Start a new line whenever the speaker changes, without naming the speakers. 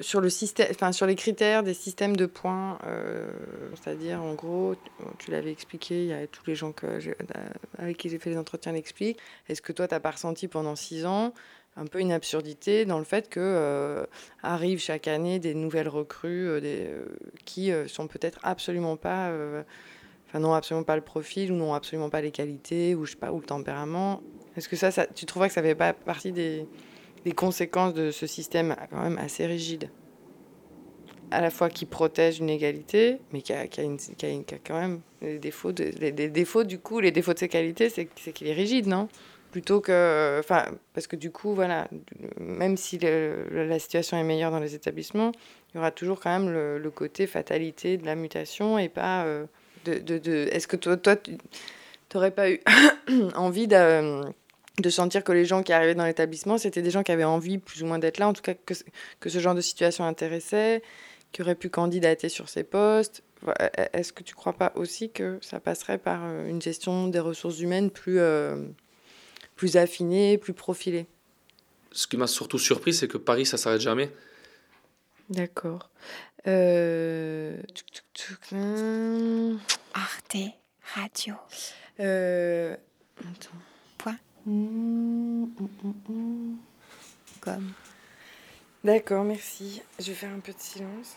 sur, le système, enfin, sur les critères des systèmes de points, c'est-à-dire en gros, tu l'avais expliqué, il y a tous les gens que avec qui j'ai fait les entretiens l'expliquent. Est-ce que toi, tu n'as pas ressenti pendant six ans un peu une absurdité dans le fait que euh, arrivent chaque année des nouvelles recrues euh, euh, qui sont peut-être absolument pas, enfin n'ont absolument pas le profil ou n'ont absolument pas les qualités ou je sais pas ou le tempérament? Est-ce que ça, ça, tu trouves que ça fait pas partie des, des, conséquences de ce système quand même assez rigide, à la fois qui protège une égalité, mais qui a, qui a, qui a, quand même des défauts, de, des défauts du coup, les défauts de ses qualités, c'est qu'il est rigide, non? Plutôt que. Enfin, parce que du coup, voilà, même si la situation est meilleure dans les établissements, il y aura toujours quand même le, côté fatalité de la mutation et pas. Euh, de, de, de Est-ce que toi, toi tu n'aurais pas eu envie de, de sentir que les gens qui arrivaient dans l'établissement, c'était des gens qui avaient envie plus ou moins d'être là, en tout cas que, que ce genre de situation intéressait, qui auraient pu candidater sur ces postes e-, Est-ce que tu crois pas aussi que ça passerait par euh, une gestion des ressources humaines plus. Euh, plus affiné, plus profilé.
Ce qui m'a surtout surpris, c'est que Paris, ça s'arrête jamais.
D'accord. Euh...
Arte Radio.
Euh... Attends.
Point.
Comme. D'accord, merci. Je vais faire un peu de silence.